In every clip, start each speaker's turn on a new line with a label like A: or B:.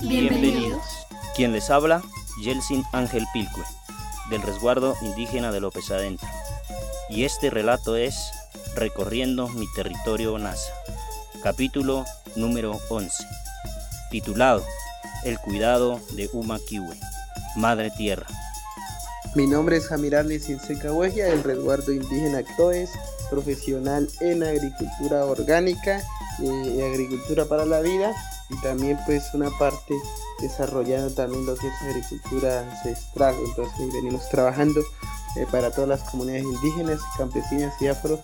A: Bienvenidos. Quien les habla, Yelsin Ángel Pilcue, del resguardo indígena de López Adentro. Y este relato es Recorriendo mi territorio NASA, capítulo número 11, titulado El cuidado de Uma Kiwe, Madre Tierra.
B: Mi nombre es Jamirarli Sinseca Huegia, del resguardo indígena Ctoes, profesional en agricultura orgánica y agricultura para la vida y también pues una parte desarrollando también lo que es agricultura ancestral. Entonces venimos trabajando eh, para todas las comunidades indígenas, campesinas y afro.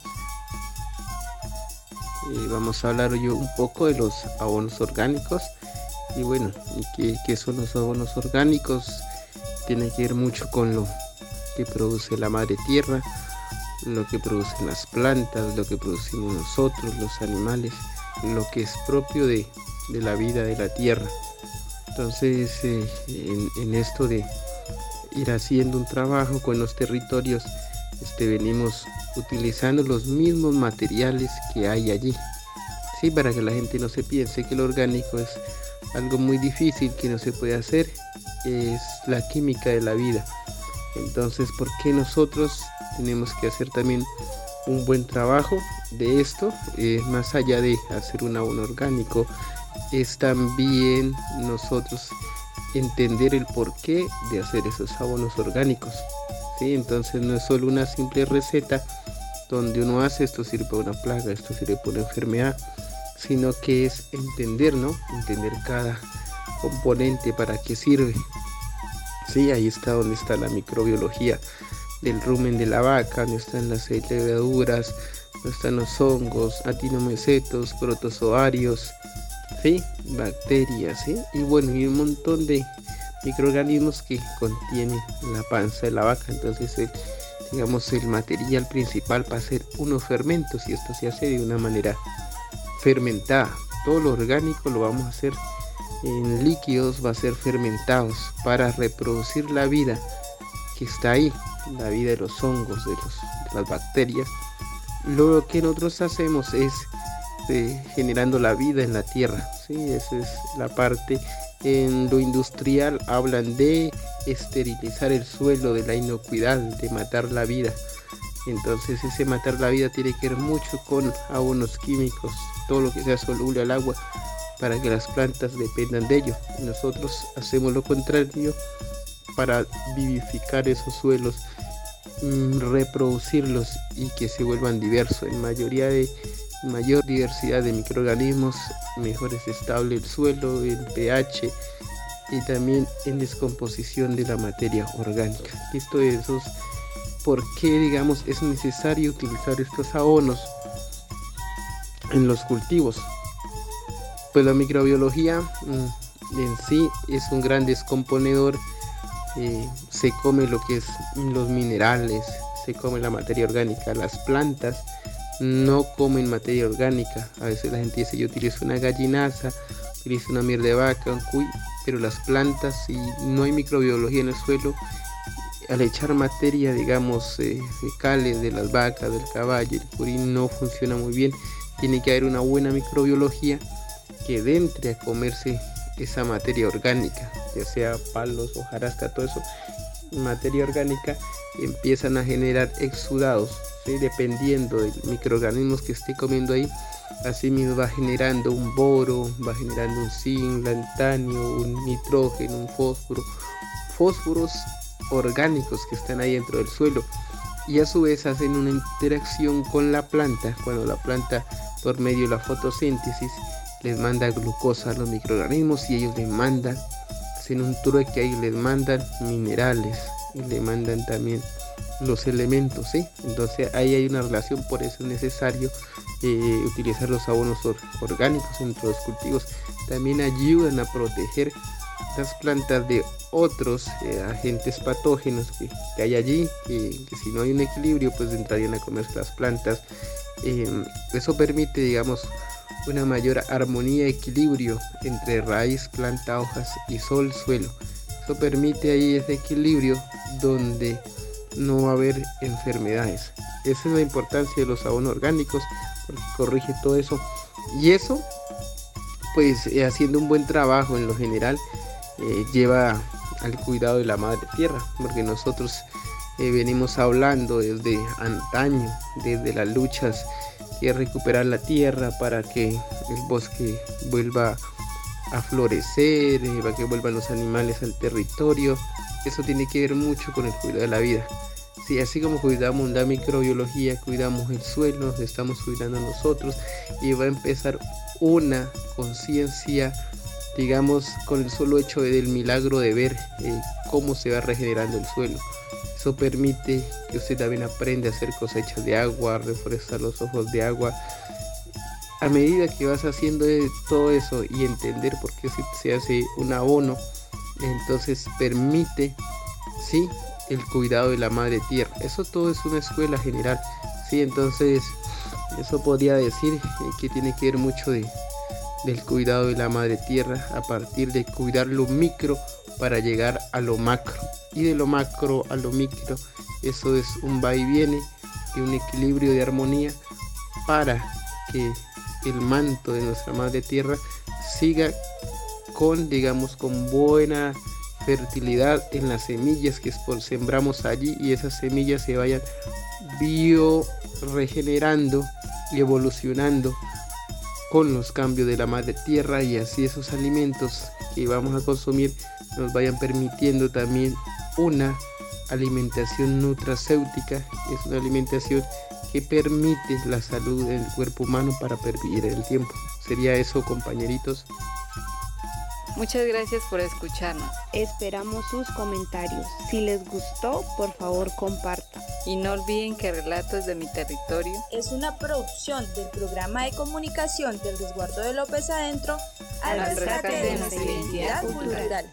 C: Eh, vamos a hablar hoy un poco de los abonos orgánicos. Y bueno, ¿qué, ¿qué, son los abonos orgánicos? Tiene que ver mucho con lo que produce la madre tierra, lo que producen las plantas, lo que producimos nosotros, los animales, lo que es propio de, de la vida de la tierra. Entonces, eh, en, esto de ir haciendo un trabajo con los territorios, este, venimos utilizando los mismos materiales que hay allí. Sí, para que la gente no se piense que lo orgánico es algo muy difícil que no se puede hacer, es la química de la vida. Entonces, ¿por qué nosotros tenemos que hacer también un buen trabajo de esto? Eh, más allá de hacer un abono orgánico, es también nosotros entender el porqué de hacer esos abonos orgánicos. ¿sí? Entonces no es solo una simple receta donde uno hace esto sirve para una plaga, esto sirve para una enfermedad, sino que es entender, ¿no? Entender cada componente para qué sirve. Sí, ahí está donde está la microbiología del rumen de la vaca, donde están las levaduras, donde están los hongos, atinomecetos, protozoarios, bacterias y bueno y un montón de microorganismos que contiene la panza de la vaca. Entonces el, digamos el material principal para hacer unos fermentos y esto se hace de una manera fermentada. Todo lo orgánico lo vamos a hacer en líquidos va a ser fermentados para reproducir la vida que está ahí la vida de los hongos de, los, de las bacterias. Lo que nosotros hacemos es este, generando la vida en la tierra. ¿sí? Esa es la parte. En lo industrial hablan de esterilizar el suelo, de la inocuidad, de matar la vida. Entonces ese matar la vida tiene que ver mucho con abonos químicos, todo lo que sea soluble al agua, para que las plantas dependan de ello. Nosotros hacemos lo contrario para vivificar esos suelos, mm, reproducirlos y que se vuelvan diversos. En mayoría de mayor diversidad de microorganismos, mejor es estable el suelo, el pH y también en descomposición de la materia orgánica. Esto es por qué digamos es necesario utilizar estos abonos en los cultivos. Pues la microbiología mm, en sí es un gran descomponedor, eh, se come lo que es los minerales, se come la materia orgánica, las plantas no comen materia orgánica. A veces la gente dice yo utilizo una gallinaza, utilizo una mierda de vaca, un cuy, pero las plantas, si no hay microbiología en el suelo, al echar materia, digamos, eh, fecales de las vacas, del caballo, el purín no funciona muy bien. Tiene que haber una buena microbiología que entre a comerse esa materia orgánica, ya sea palos, hojarasca, todo eso, materia orgánica, empiezan a generar exudados dependiendo del microorganismos que esté comiendo ahí, así mismo va generando un boro, va generando un zinc, lantanio, un nitrógeno, un fósforo, fósforos orgánicos que están ahí dentro del suelo. Y a su vez hacen una interacción con la planta. Cuando la planta por medio de la fotosíntesis les manda glucosa a los microorganismos y ellos les mandan hacen un trueque ahí les mandan minerales y le mandan también los elementos, ¿sí? Entonces ahí hay una relación, por eso es necesario eh, utilizar los abonos orgánicos entre los cultivos. También ayudan a proteger las plantas de otros eh, agentes patógenos que, hay allí, que, si no hay un equilibrio, pues entrarían a comer las plantas. Em, eso permite, digamos, una mayor armonía, equilibrio entre raíz, planta, hojas y sol, suelo. Eso permite ahí ese equilibrio donde no va a haber enfermedades. Esa es la importancia de los abonos orgánicos, porque corrige todo eso. Y eso pues eh, haciendo un buen trabajo en lo general eh, lleva al cuidado de la madre tierra, porque nosotros eh, venimos hablando desde antaño, desde las luchas que recuperar la tierra para que el bosque vuelva a florecer, para que vuelvan los animales al territorio. Eso tiene que ver mucho con el cuidado de la vida. Sí, así como cuidamos la microbiología, cuidamos el suelo, nos estamos cuidando nosotros y va a empezar una conciencia, digamos, con el solo hecho del milagro de ver eh, cómo se va regenerando el suelo. Eso permite que usted también aprenda a hacer cosechas de agua, reforestar los ojos de agua. A medida que vas haciendo todo eso y entender por qué se hace un abono, entonces permite, sí, el cuidado de la madre tierra. Eso todo es una escuela general. Sí, entonces eso podría decir que tiene que ver mucho de, del cuidado de la madre tierra a partir de cuidar lo micro para llegar a lo macro. Y de lo macro a lo micro, eso es un va y viene y un equilibrio de armonía para que el manto de nuestra madre tierra siga con, digamos, con buena fertilidad en las semillas que sembramos allí y esas semillas se vayan bio regenerando y evolucionando con los cambios de la madre tierra y así esos alimentos que vamos a consumir nos vayan permitiendo también una alimentación nutracéutica es una alimentación que permite la salud del cuerpo humano para pervivir el tiempo sería eso compañeritos
D: Muchas gracias por escucharnos.
E: Esperamos sus comentarios. Si les gustó, por favor compartan.
D: Y no olviden que Relatos de mi Territorio
F: es una producción del programa de comunicación del resguardo de López Adentro
D: al rescate de nuestra identidad cultural.